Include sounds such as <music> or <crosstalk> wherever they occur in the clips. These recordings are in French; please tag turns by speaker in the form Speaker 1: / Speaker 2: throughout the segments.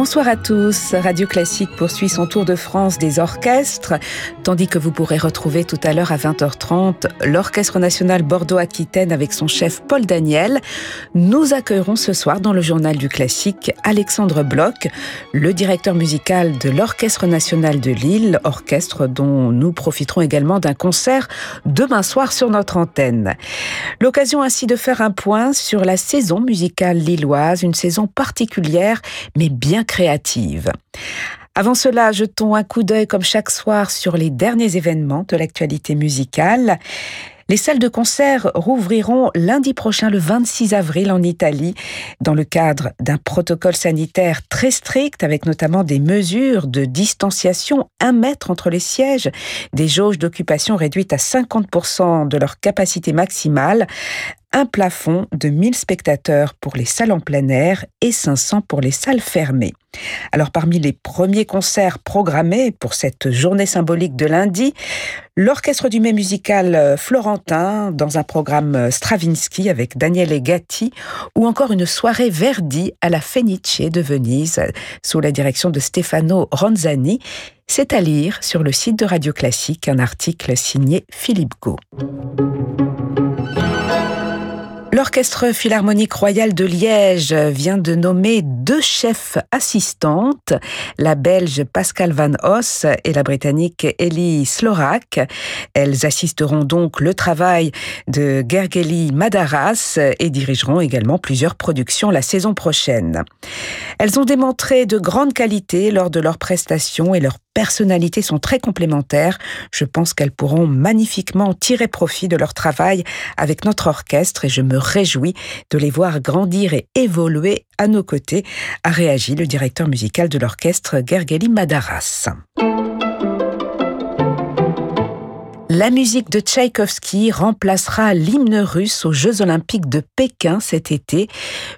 Speaker 1: Bonsoir à tous. Radio Classique poursuit son tour de France des orchestres, tandis que vous pourrez retrouver tout à l'heure à 20h30 l'Orchestre national Bordeaux-Aquitaine avec son chef Paul Daniel. Nous accueillerons ce soir dans le journal du classique Alexandre Bloch, le directeur musical de l'Orchestre national de Lille, orchestre dont nous profiterons également d'un concert demain soir sur notre antenne. L'occasion ainsi de faire un point sur la saison musicale lilloise, une saison particulière mais bien créative. Avant cela, jetons un coup d'œil comme chaque soir sur les derniers événements de l'actualité musicale. Les salles de concert rouvriront lundi prochain, le 26 avril, en Italie, dans le cadre d'un protocole sanitaire très strict, avec notamment des mesures de distanciation, un mètre entre les sièges, des jauges d'occupation réduites à 50% de leur capacité maximale, un plafond de 1000 spectateurs pour les salles en plein air et 500 pour les salles fermées. Alors parmi les premiers concerts programmés pour cette journée symbolique de lundi, l'orchestre du mai musical euh, florentin dans un programme euh, Stravinsky avec Daniele Gatti ou encore une soirée Verdi à la Fenice de Venise sous la direction de Stefano Ronzani. C'est à lire sur le site de Radio Classique un article signé Philippe Gau. L'Orchestre Philharmonique Royal de Liège vient de nommer deux chefs assistantes, la Belge Pascal Van Os et la Britannique Ellie Slorak. Elles assisteront donc le travail de Gergely Madaras et dirigeront également plusieurs productions la saison prochaine. Elles ont démontré de grandes qualités lors de leurs prestations et leurs personnalités sont très complémentaires. Je pense qu'elles pourront magnifiquement tirer profit de leur travail avec notre orchestre et je me réjouis de les voir grandir et évoluer à nos côtés, a réagi le directeur musical de l'orchestre Gergely Madaras. La musique de Tchaïkovski remplacera l'hymne russe aux Jeux olympiques de Pékin cet été,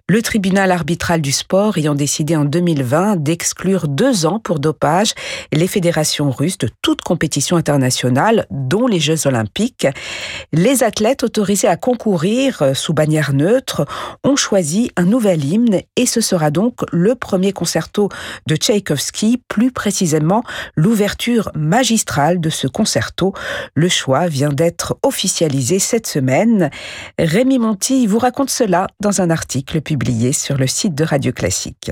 Speaker 1: le tribunal arbitral du sport ayant décidé en 2020 d'exclure deux ans pour dopage les fédérations russes de toute compétition internationale, dont les Jeux olympiques. Les athlètes autorisés à concourir sous bannière neutre ont choisi un nouvel hymne et ce sera donc le premier concerto de Tchaïkovski, plus précisément l'ouverture magistrale de ce concerto. Le choix vient d'être officialisé cette semaine. Rémi Monti vous raconte cela dans un article publié sur le site de Radio Classique.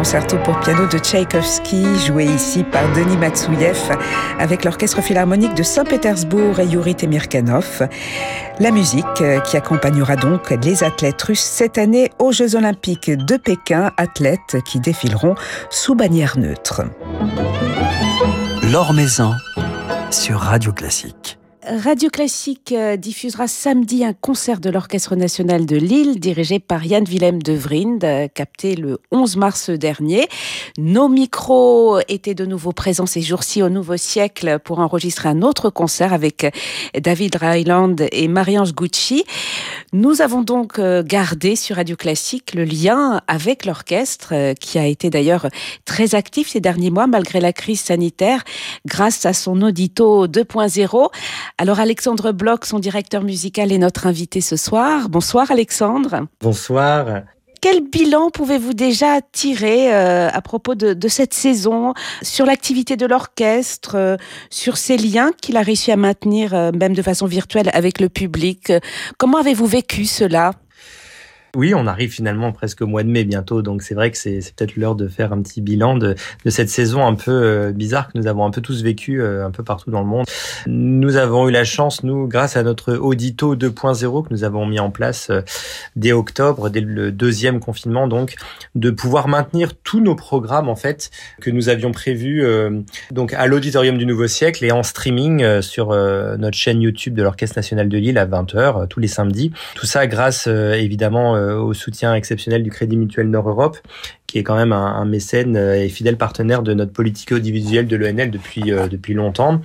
Speaker 1: Concerto pour piano de Tchaïkovski, joué ici par Denis Matsouyev avec l'Orchestre Philharmonique de Saint-Pétersbourg et Yuri Temirkanov. La musique euh, qui accompagnera donc les athlètes russes cette année aux Jeux Olympiques de Pékin, athlètes qui défileront sous bannière neutre.
Speaker 2: L'Or sur Radio Classique.
Speaker 1: Radio Classique euh, diffusera samedi un concert de l'Orchestre national de Lille dirigé par Yann Willem de Vrind, euh, capté le 11 mars dernier. Nos micros étaient de nouveau présents ces jours-ci au Nouveau Siècle pour enregistrer un autre concert avec euh, David Ryland et Marie-Ange Gucci. Nous avons donc gardé sur Radio Classique le lien avec l'orchestre qui a été d'ailleurs très actif ces derniers mois malgré la crise sanitaire grâce à son audito 2.0. Alors Alexandre Bloch, son directeur musical, est notre invité ce soir. Bonsoir Alexandre.
Speaker 3: Bonsoir.
Speaker 1: Quel bilan pouvez-vous déjà tirer euh, à propos de, cette saison sur l'activité de l'orchestre, euh, sur ces liens qu'il a réussi à maintenir, euh, même de façon virtuelle, avec le public? Comment avez-vous vécu cela?
Speaker 3: Oui, on arrive finalement presque au mois de mai bientôt, donc c'est vrai que c'est peut-être l'heure de faire un petit bilan de, cette saison un peu euh, bizarre que nous avons un peu tous vécu euh, un peu partout dans le monde. Nous avons eu la chance, nous, grâce à notre audito 2.0 que nous avons mis en place euh, dès octobre, dès le deuxième confinement, donc, de pouvoir maintenir tous nos programmes en fait que nous avions prévus donc à l'auditorium du Nouveau Siècle et en streaming sur notre chaîne YouTube de l'Orchestre national de Lille à 20h tous les samedis. Tout ça grâce évidemment au soutien exceptionnel du Crédit Mutuel Nord-Europe qui est quand même un, mécène euh, et fidèle partenaire de notre politique audiovisuelle de l'ENL depuis euh, depuis longtemps.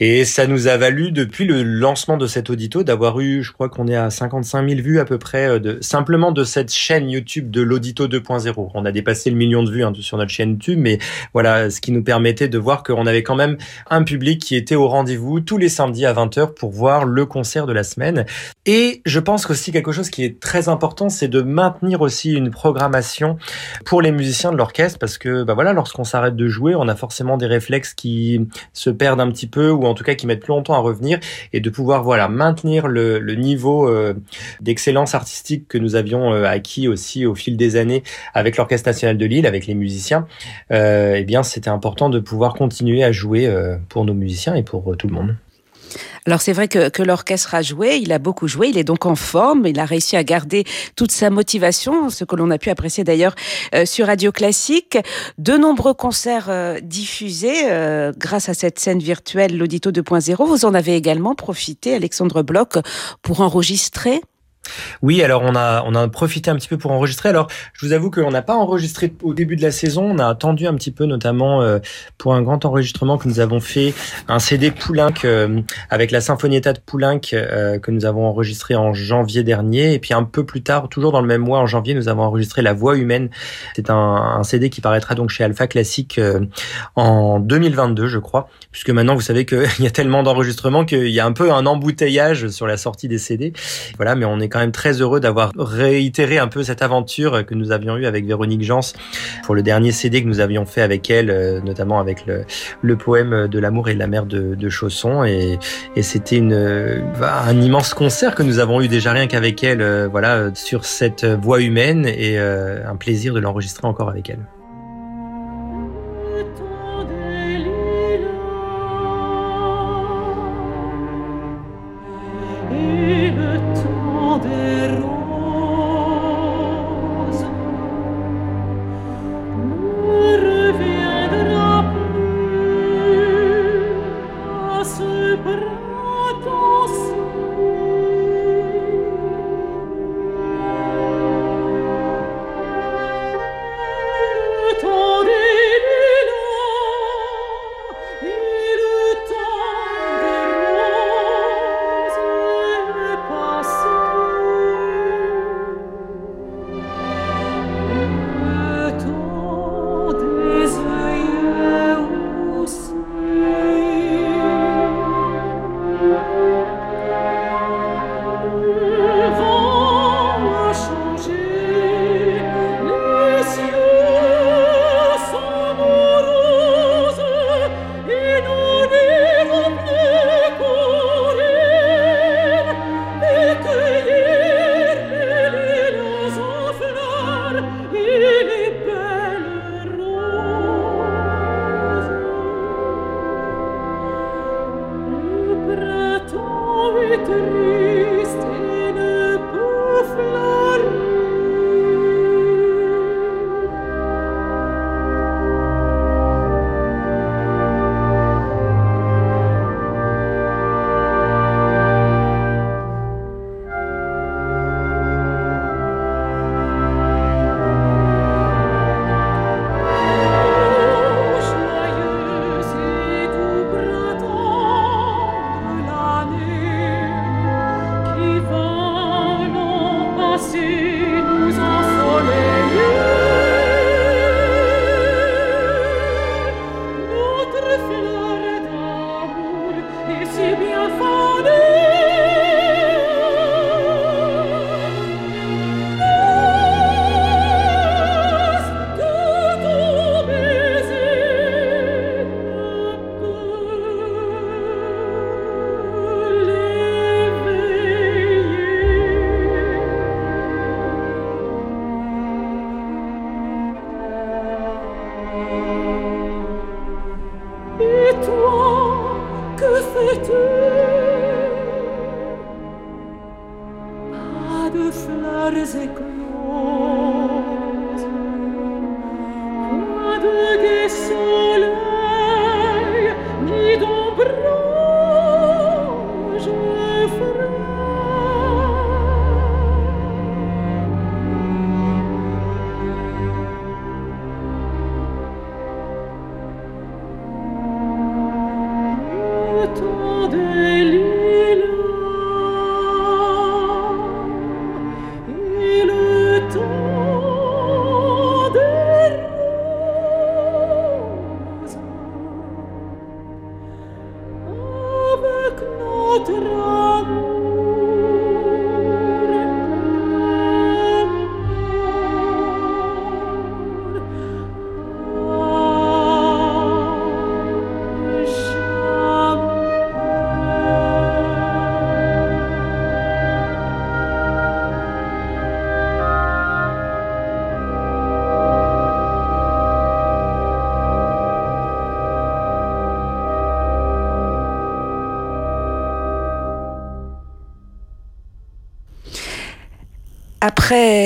Speaker 3: Et ça nous a valu depuis le lancement de cet audito d'avoir eu, je crois qu'on est à 55 000 vues à peu près euh, de simplement de cette chaîne YouTube de l'audito 2.0. On a dépassé le million de vues hein, sur notre chaîne YouTube, mais voilà, ce qui nous permettait de voir qu'on avait quand même un public qui était au rendez-vous tous les samedis à 20h pour voir le concert de la semaine. Et je pense qu'aussi quelque chose qui est très important, c'est de maintenir aussi une programmation pour les musiciens de l'orchestre parce que bah voilà, lorsqu'on s'arrête de jouer, on a forcément des réflexes qui se perdent un petit peu ou en tout cas qui mettent plus longtemps à revenir et de pouvoir voilà maintenir le, niveau euh, d'excellence artistique que nous avions euh, acquis aussi au fil des années avec l'Orchestre national de Lille, avec les musiciens. Euh, eh bien, c'était important de pouvoir continuer à jouer pour nos musiciens et pour tout le monde.
Speaker 1: Alors c'est vrai que, l'orchestre a joué, il a beaucoup joué, il est donc en forme, il a réussi à garder toute sa motivation, ce que l'on a pu apprécier d'ailleurs euh, sur Radio Classique. De nombreux concerts euh, diffusés euh, grâce à cette scène virtuelle, l'Audito 2.0. Vous en avez également profité, Alexandre Bloch, pour enregistrer
Speaker 3: oui, alors on a on a profité un petit peu pour enregistrer. Alors je vous avoue qu'on n'a pas enregistré au début de la saison. On a attendu un petit peu, notamment euh, pour un grand enregistrement que nous avons fait, un CD Poulenc euh, avec la Sinfonietta de Poulenc euh, que nous avons enregistré en janvier dernier. Et puis un peu plus tard, toujours dans le même mois, en janvier, nous avons enregistré La Voix humaine. C'est un, CD qui paraîtra donc chez Alpha Classique en 2022, je crois, puisque maintenant vous savez qu'il y a tellement d'enregistrements qu'il y a un peu un embouteillage sur la sortie des CD. Voilà, mais on est quand même très heureux d'avoir réitéré un peu cette aventure que nous avions eue avec Véronique Jans pour le dernier CD que nous avions fait avec elle, euh, notamment avec le, poème de l'amour et de la mer de, Chausson. Et, c'était une, bah, un immense concert que nous avons eu déjà rien qu'avec elle, euh, voilà, sur cette voix humaine et euh, un plaisir de l'enregistrer encore avec elle.
Speaker 1: 对对 si bien fondé toi des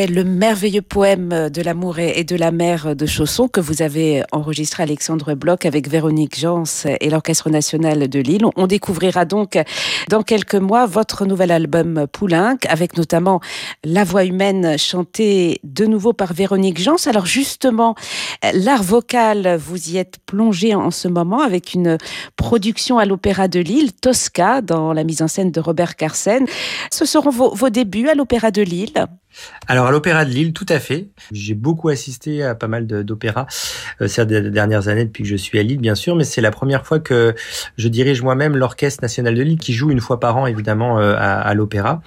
Speaker 1: Le merveilleux poème de l'amour et de la mer de Chausson que vous avez enregistré Alexandre Bloch avec Véronique Jans et l'Orchestre national de Lille, on découvrira donc dans quelques mois votre nouvel album Poulenc avec notamment La voix humaine chantée de nouveau par Véronique Jans. Alors justement, l'art vocal, vous y êtes plongé en ce moment avec une production à l'Opéra de Lille, Tosca, dans la mise en scène de Robert Carsen. Ce seront vos débuts à l'Opéra de Lille
Speaker 3: alors à l'Opéra de Lille, tout à fait. J'ai beaucoup assisté à pas mal d'opéras euh, ces dernières années depuis que je suis à Lille, bien sûr, mais c'est la première fois que je dirige moi-même l'Orchestre national de Lille, qui joue une fois par an évidemment euh, à, l'Opéra.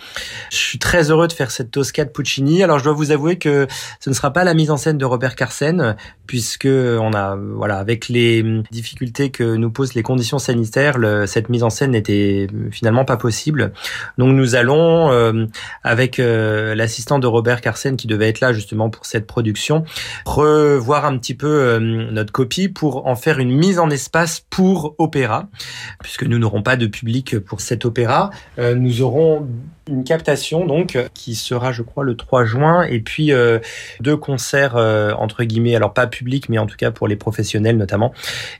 Speaker 3: Je suis très heureux de faire cette Tosca de Puccini. Alors je dois vous avouer que ce ne sera pas la mise en scène de Robert Carsen, puisque on a voilà avec les difficultés que nous posent les conditions sanitaires, le, cette mise en scène n'était finalement pas possible. Donc nous allons euh, avec euh, de Robert Carsen qui devait être là justement pour cette production, revoir un petit peu euh, notre copie pour en faire une mise en espace pour opéra, puisque nous n'aurons pas de public pour cet opéra. Euh, nous aurons une captation donc qui sera je crois le 3 juin. Et puis euh, deux concerts entre guillemets alors pas publics mais en tout cas pour les professionnels notamment.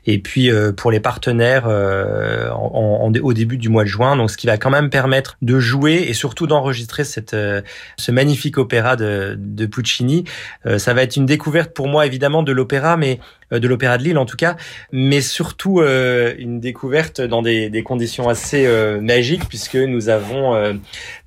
Speaker 3: Et puis pour les partenaires en, au début du mois de juin. Donc ce qui va quand même permettre de jouer et surtout d'enregistrer cette ce magnifique opéra de, Puccini. Ça va être une découverte pour moi évidemment de l'opéra mais euh, de l'Opéra de Lille en tout cas, mais surtout euh, une découverte dans des, conditions assez euh, magiques puisque nous avons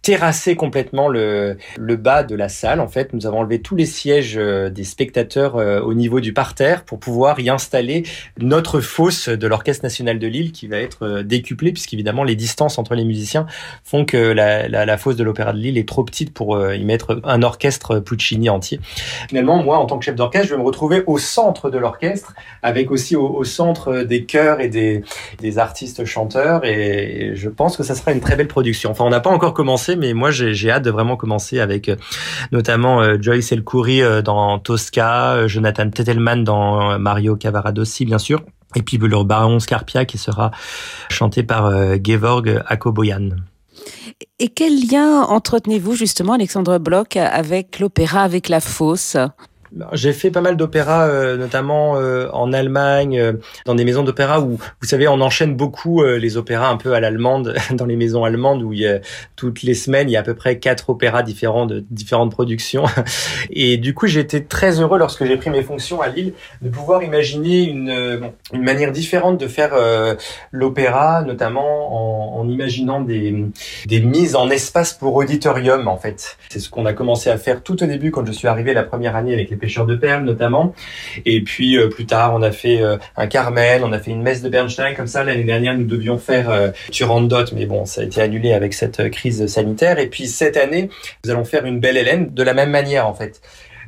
Speaker 3: terrassé complètement le, bas de la salle. En fait, nous avons enlevé tous les sièges des spectateurs au niveau du parterre pour pouvoir y installer notre fosse de l'Orchestre national de Lille qui va être décuplée puisqu'évidemment les distances entre les musiciens font que la, la fosse de l'Opéra de Lille est trop petite pour y mettre un orchestre Puccini entier. Finalement, moi, en tant que chef d'orchestre, je vais me retrouver au centre de l'orchestre avec aussi au, centre des chœurs et des, artistes chanteurs. Et je pense que ça sera une très belle production. Enfin, on n'a pas encore commencé, mais moi, j'ai hâte de vraiment commencer avec euh, notamment euh, Joyce Elkoury euh, dans Tosca, Jonathan Tettelman dans Mario Cavaradossi, bien sûr. Et puis le baron Scarpia qui sera chanté par Gevorg Akoboyan.
Speaker 1: Et quel lien entretenez-vous justement, Alexandre Bloch, avec l'opéra, avec la fosse?
Speaker 3: J'ai fait pas mal d'opéras, euh, notamment euh, en Allemagne, euh, dans des maisons d'opéra où, vous savez, on enchaîne beaucoup les opéras un peu à l'allemande, <laughs> dans les maisons allemandes où il y a, toutes les semaines, il y a à peu près quatre opéras différents de différentes productions. <laughs> Et du coup, j'ai été très heureux lorsque j'ai pris mes fonctions à Lille de pouvoir imaginer une, une manière différente de faire l'opéra, notamment en, en, imaginant des, des mises en espace pour auditorium, en fait. C'est ce qu'on a commencé à faire tout au début quand je suis arrivé la première année avec les pêcheurs de perles notamment. Et puis euh, plus tard, on a fait euh, un Carmen, on a fait une messe de Bernstein comme ça. L'année dernière, nous devions faire euh, Turandot, mais bon, ça a été annulé avec cette crise sanitaire. Et puis cette année, nous allons faire une belle Hélène de la même manière en fait.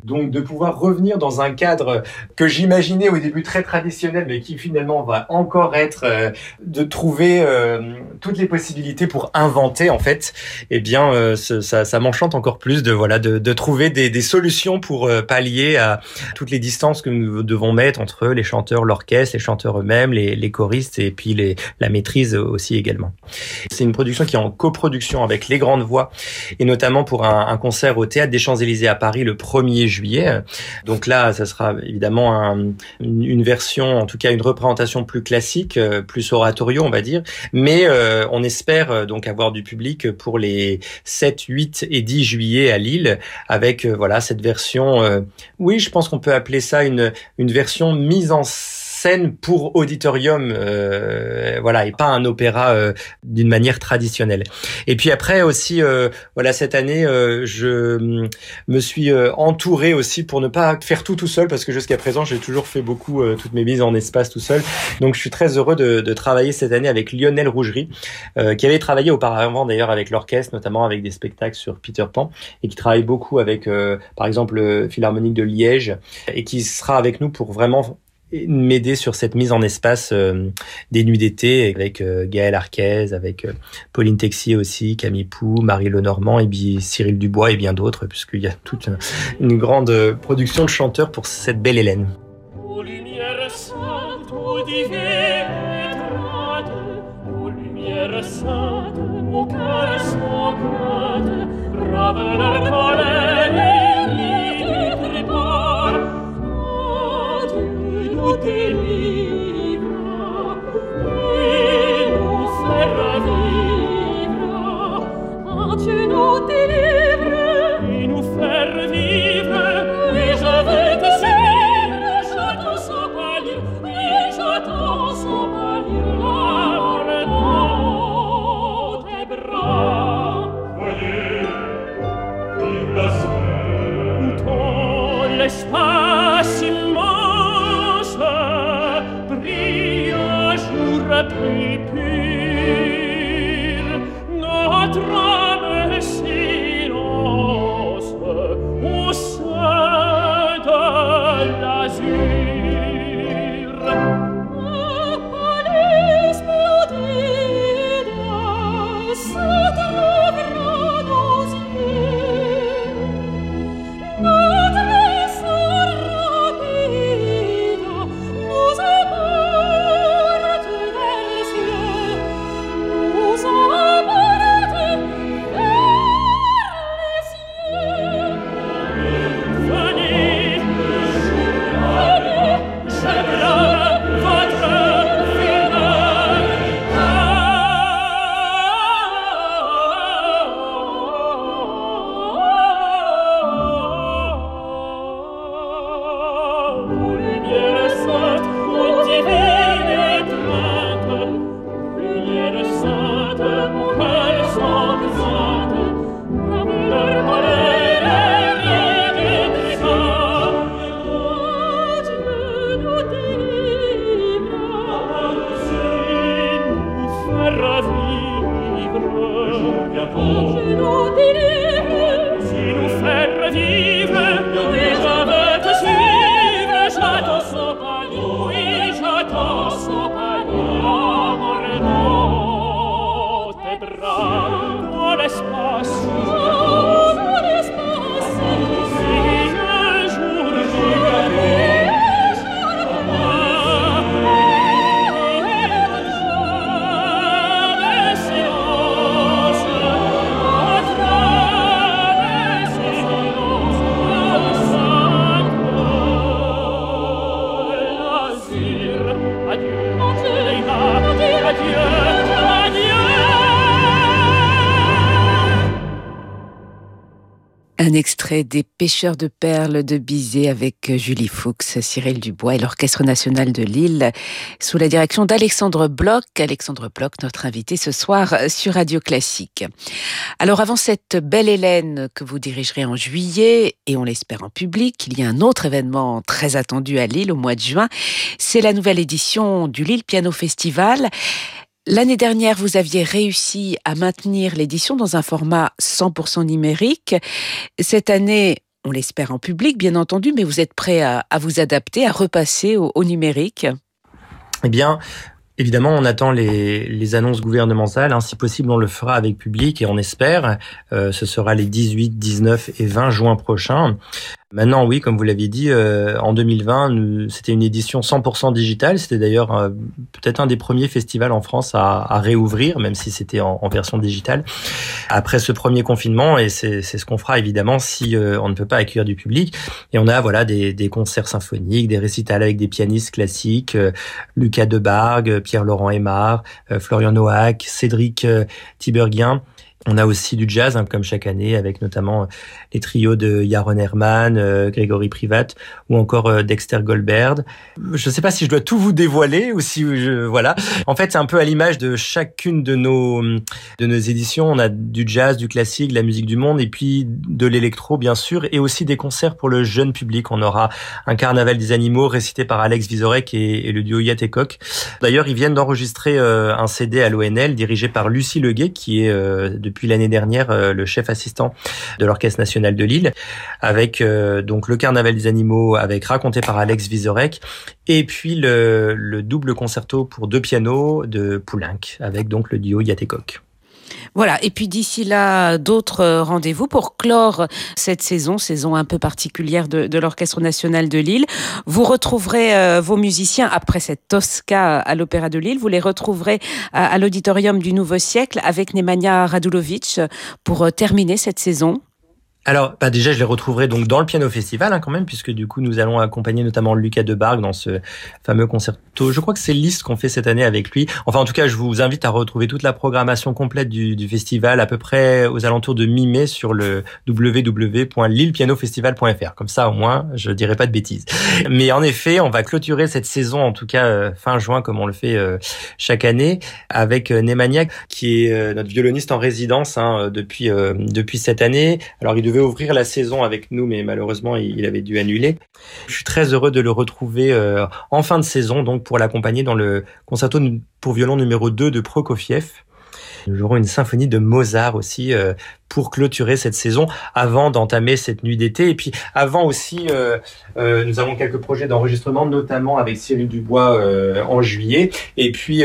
Speaker 3: Donc de pouvoir revenir dans un cadre que j'imaginais au début très traditionnel, mais qui finalement va encore être euh, de trouver euh, toutes les possibilités pour inventer en fait. Eh bien, euh, ça, ça m'enchante encore plus de voilà de, trouver des, solutions pour pallier à toutes les distances que nous devons mettre entre les chanteurs, l'orchestre, les chanteurs eux-mêmes, les, choristes et puis la maîtrise aussi également. C'est une production qui est en coproduction avec les grandes voix et notamment pour un, un concert au théâtre des Champs-Élysées à Paris le 1er juillet. Donc là, ça sera évidemment une version, en tout cas une représentation plus classique, euh, plus oratorio, on va dire. Mais euh, on espère euh, donc avoir du public pour les 7, 8 et 10 juillet à Lille, avec voilà cette version. oui, je pense qu'on peut appeler ça une une version mise en scène pour auditorium, euh, voilà, et pas un opéra euh, d'une manière traditionnelle. Et puis après aussi, euh, voilà, cette année, je me suis entouré aussi pour ne pas faire tout tout seul, parce que jusqu'à présent, j'ai toujours fait beaucoup toutes mes mises en espace tout seul. Donc, je suis très heureux de travailler cette année avec Lionel Rougerie, qui avait travaillé auparavant d'ailleurs avec l'orchestre, notamment avec des spectacles sur Peter Pan, et qui travaille beaucoup avec, par exemple, le Philharmonique de Liège, et qui sera avec nous pour vraiment m'aider sur cette mise en espace euh, des nuits d'été avec euh, Gaël Arquez, avec euh, Pauline Texier aussi, Camille Pou, Marie Lenormand et puis Cyril Dubois et bien d'autres, puisqu'il y a toute une grande production de chanteurs pour cette belle Hélène.
Speaker 4: Te Un extrait des Pêcheurs de perles de Bizet avec Julie Fuchs, Cyril Dubois et l'Orchestre national de Lille sous la direction d'Alexandre Bloch. Alexandre Bloch, notre invité ce soir sur Radio Classique. Alors avant cette belle Hélène que vous dirigerez en juillet et on l'espère en public, il y a un autre événement très attendu à Lille au mois de juin. C'est la nouvelle édition du Lille Piano Festival. L'année dernière, vous aviez réussi à maintenir l'édition dans un format 100% numérique. Cette année, on l'espère en public, bien entendu, mais vous êtes prêt à, vous adapter, à repasser au, numérique
Speaker 3: Eh bien, Évidemment, on attend les, annonces gouvernementales. Hein. Si possible, on le fera avec public et on espère. Euh, ce sera les 18, 19 et 20 juin prochains. Maintenant, oui, comme vous l'aviez dit, euh, en 2020, c'était une édition 100% digitale. C'était d'ailleurs euh, peut-être un des premiers festivals en France à, à réouvrir, même si c'était en, en, version digitale. Après ce premier confinement, et c'est ce qu'on fera évidemment si euh, on ne peut pas accueillir du public. Et on a voilà des, des concerts symphoniques, des récitals avec des pianistes classiques, Lucas Debargue, Pierre-Laurent Aymar, Florian Noack, Cédric Tiberghien. On a aussi du jazz, hein, comme chaque année, avec notamment euh, les trios de Yaron Herman, euh, Grégory Privat, ou encore euh, Dexter Goldberg. Je ne sais pas si je dois tout vous dévoiler ou si je, voilà. En fait, c'est un peu à l'image de chacune de nos de nos éditions. On a du jazz, du classique, de la musique du monde, et puis de l'électro, bien sûr, et aussi des concerts pour le jeune public. On aura un carnaval des animaux récité par Alex Vizorek et, le duo Yatekok. D'ailleurs, ils viennent d'enregistrer un CD à l'ONL dirigé par Lucie Leguet, qui est depuis l'année dernière euh, le chef assistant de l'Orchestre national de Lille, avec euh, donc le Carnaval des animaux, avec raconté par Alex Vizorek, et puis le, le double concerto pour deux pianos de Poulenc, avec donc le duo Yatekok.
Speaker 4: Voilà, et puis d'ici là, d'autres euh, rendez-vous pour clore cette saison, saison un peu particulière de, l'Orchestre national de Lille. Vous retrouverez euh, vos musiciens après cette Tosca à l'Opéra de Lille, vous les retrouverez à, l'Auditorium du Nouveau Siècle avec Nemanja Radulovic pour euh, terminer cette saison.
Speaker 3: Alors, bah déjà, je les retrouverai donc dans le Piano Festival hein, quand même, puisque du coup, nous allons accompagner notamment Lucas Debargue dans ce fameux concerto. Je crois que c'est Liste qu'on fait cette année avec lui. Enfin, en tout cas, je vous invite à retrouver toute la programmation complète du, du festival à peu près aux alentours de mi-mai sur le www.lillepianofestival.fr. Comme ça, au moins, je dirai pas de bêtises. Mais en effet, on va clôturer cette saison, en tout cas euh, fin juin, comme on le fait euh, chaque année, avec euh, qui est notre violoniste en résidence hein, depuis depuis cette année. Alors, devait ouvrir la saison avec nous, mais malheureusement, il avait dû annuler. Je suis très heureux de le retrouver euh, en fin de saison, donc pour l'accompagner dans le concerto pour violon numéro 2 de Prokofiev. Nous aurons une symphonie de Mozart aussi euh, pour clôturer cette saison avant d'entamer cette nuit d'été. Et puis avant aussi, euh, euh, nous avons quelques projets d'enregistrement, notamment avec Cyril Dubois en juillet. Et puis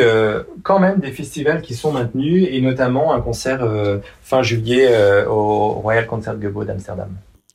Speaker 3: quand même des festivals qui sont maintenus et notamment un concert fin juillet au Royal Concertgebouw d'Amsterdam.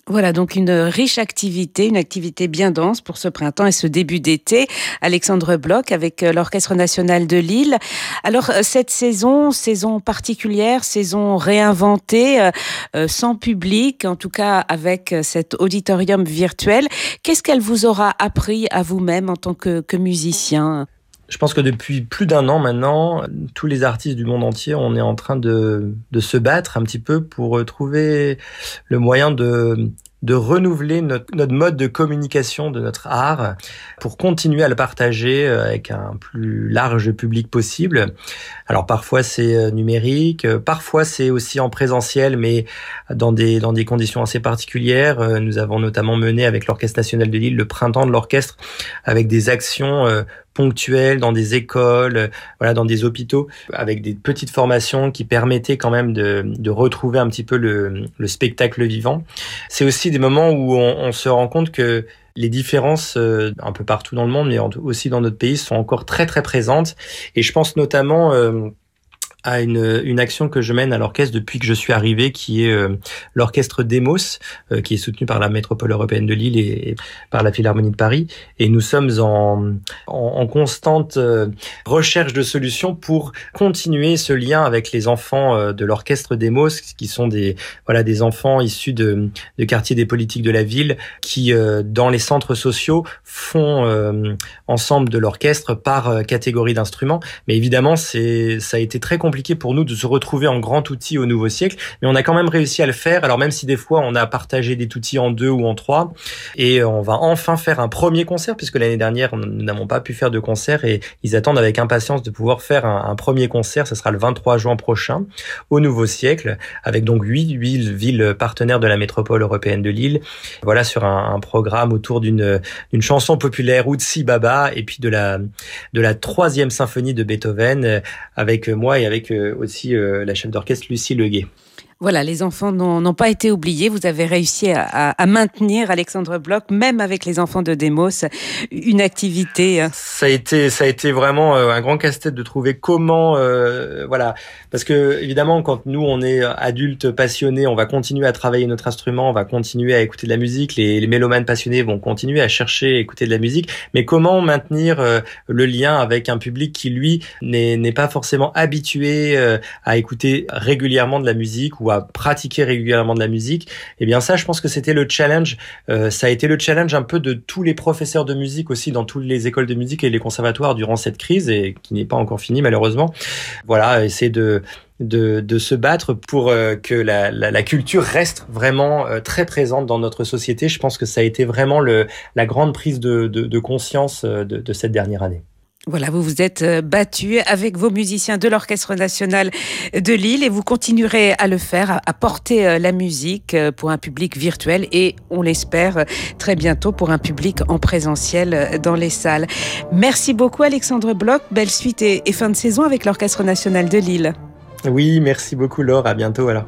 Speaker 1: Voilà donc une riche activité, une activité bien dense pour ce printemps et ce début d'été. Alexandre Bloch avec euh, l'Orchestre national de Lille. Alors euh, cette saison, saison particulière, saison réinventée, euh, sans public, en tout cas avec cet auditorium virtuel, qu'est-ce qu'elle vous aura appris à vous-même en tant que, que musicien?
Speaker 3: Je pense que depuis plus d'un an maintenant, tous les artistes du monde entier, on est en train de, de se battre un petit peu pour trouver le moyen de de renouveler notre, notre, mode de communication de notre art pour continuer à le partager euh, avec un plus large public possible. Alors parfois c'est euh, numérique, euh, parfois c'est aussi en présentiel, mais dans des, dans des conditions assez particulières. Nous avons notamment mené avec l'Orchestre national de Lille le printemps de l'orchestre avec des actions ponctuelles dans des écoles, euh, voilà, dans des hôpitaux, avec des petites formations qui permettaient quand même de, de retrouver un petit peu le, le spectacle vivant. C'est aussi des moments où on, on, se rend compte que les différences euh, un peu partout dans le monde, mais aussi dans notre pays, sont encore très très présentes. Et je pense notamment euh, à une, une action que je mène à l'orchestre depuis que je suis arrivé, qui est euh, l'orchestre Demos, euh, qui est soutenu par la métropole européenne de Lille et, par la Philharmonie de Paris. Et nous sommes en, en, constante euh, recherche de solutions pour continuer ce lien avec les enfants de l'orchestre Demos, qui sont des voilà des enfants issus de, de quartiers des politiques de la ville, qui dans les centres sociaux font ensemble de l'orchestre par catégorie d'instruments. Mais évidemment, c'est ça a été très compliqué compliqué pour nous de se retrouver en grand outil au nouveau siècle, mais on a quand même réussi à le faire. Alors même si des fois on a partagé des outils en deux ou en trois, et on va enfin faire un premier concert puisque l'année dernière nous n'avons pas pu faire de concert et ils attendent avec impatience de pouvoir faire un, premier concert. Ce sera le 23 juin prochain au nouveau siècle avec donc huit villes partenaires de la métropole européenne de Lille. Voilà sur un, programme autour d'une chanson populaire Utsi Baba et puis de la troisième symphonie de Beethoven avec moi et avec aussi euh, la chef d'orchestre Lucie Leguet.
Speaker 1: Voilà, les enfants n'ont pas été oubliés. Vous avez réussi à, maintenir Alexandre Bloch, même avec les enfants de Demos, une activité.
Speaker 3: Euh. Ça a été, ça a été vraiment euh, un grand casse-tête de trouver comment, euh, voilà, parce que évidemment, quand nous on est adultes passionnés, on va continuer à travailler notre instrument, on va continuer à écouter de la musique. Les, mélomanes passionnés vont continuer à chercher, à écouter de la musique. Mais comment maintenir le lien avec un public qui lui n'est pas forcément habitué à écouter régulièrement de la musique ou pratiquer régulièrement de la musique, eh bien ça, je pense que c'était le challenge. Euh, ça a été le challenge un peu de tous les professeurs de musique aussi dans toutes les écoles de musique et les conservatoires durant cette crise et qui n'est pas encore finie malheureusement. Voilà, essayer de de, de, se battre pour euh, que la, la, culture reste vraiment euh, très présente dans notre société. Je pense que ça a été vraiment le, la grande prise de, de, conscience de cette dernière année.
Speaker 1: Voilà, vous vous êtes euh, battu avec vos musiciens de l'Orchestre national de Lille et vous continuerez à le faire, à porter euh, la musique euh, pour un public virtuel et on l'espère très bientôt pour un public en présentiel dans les salles. Merci beaucoup Alexandre Bloch, belle suite et, fin de saison avec l'Orchestre national de Lille.
Speaker 3: Oui, merci beaucoup Laure, à bientôt alors.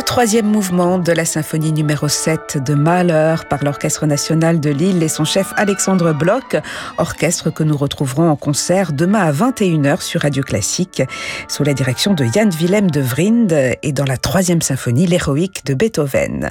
Speaker 1: troisième mouvement de la symphonie numéro 7 de Mahler par l'Orchestre national de Lille et son chef Alexandre Bloch, orchestre que nous retrouverons en concert demain à 21h sur Radio Classique, sous la direction de Jan Willem de Vrind et dans la troisième symphonie, l'héroïque de Beethoven.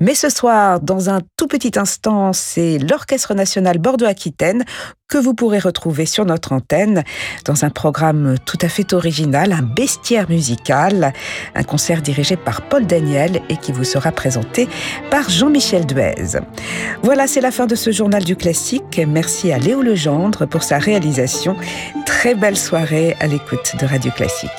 Speaker 1: Mais ce soir, dans un tout petit instant, c'est l'Orchestre national Bordeaux-Aquitaine que vous pourrez retrouver sur notre antenne dans un programme tout à fait original, un bestiaire musical, un concert dirigé par Paul Daniel et qui vous sera présenté par Jean-Michel Duez. Voilà, c'est la fin de ce journal du classique. Merci à Léo Legendre pour sa réalisation. Très belle soirée à l'écoute de Radio Classique.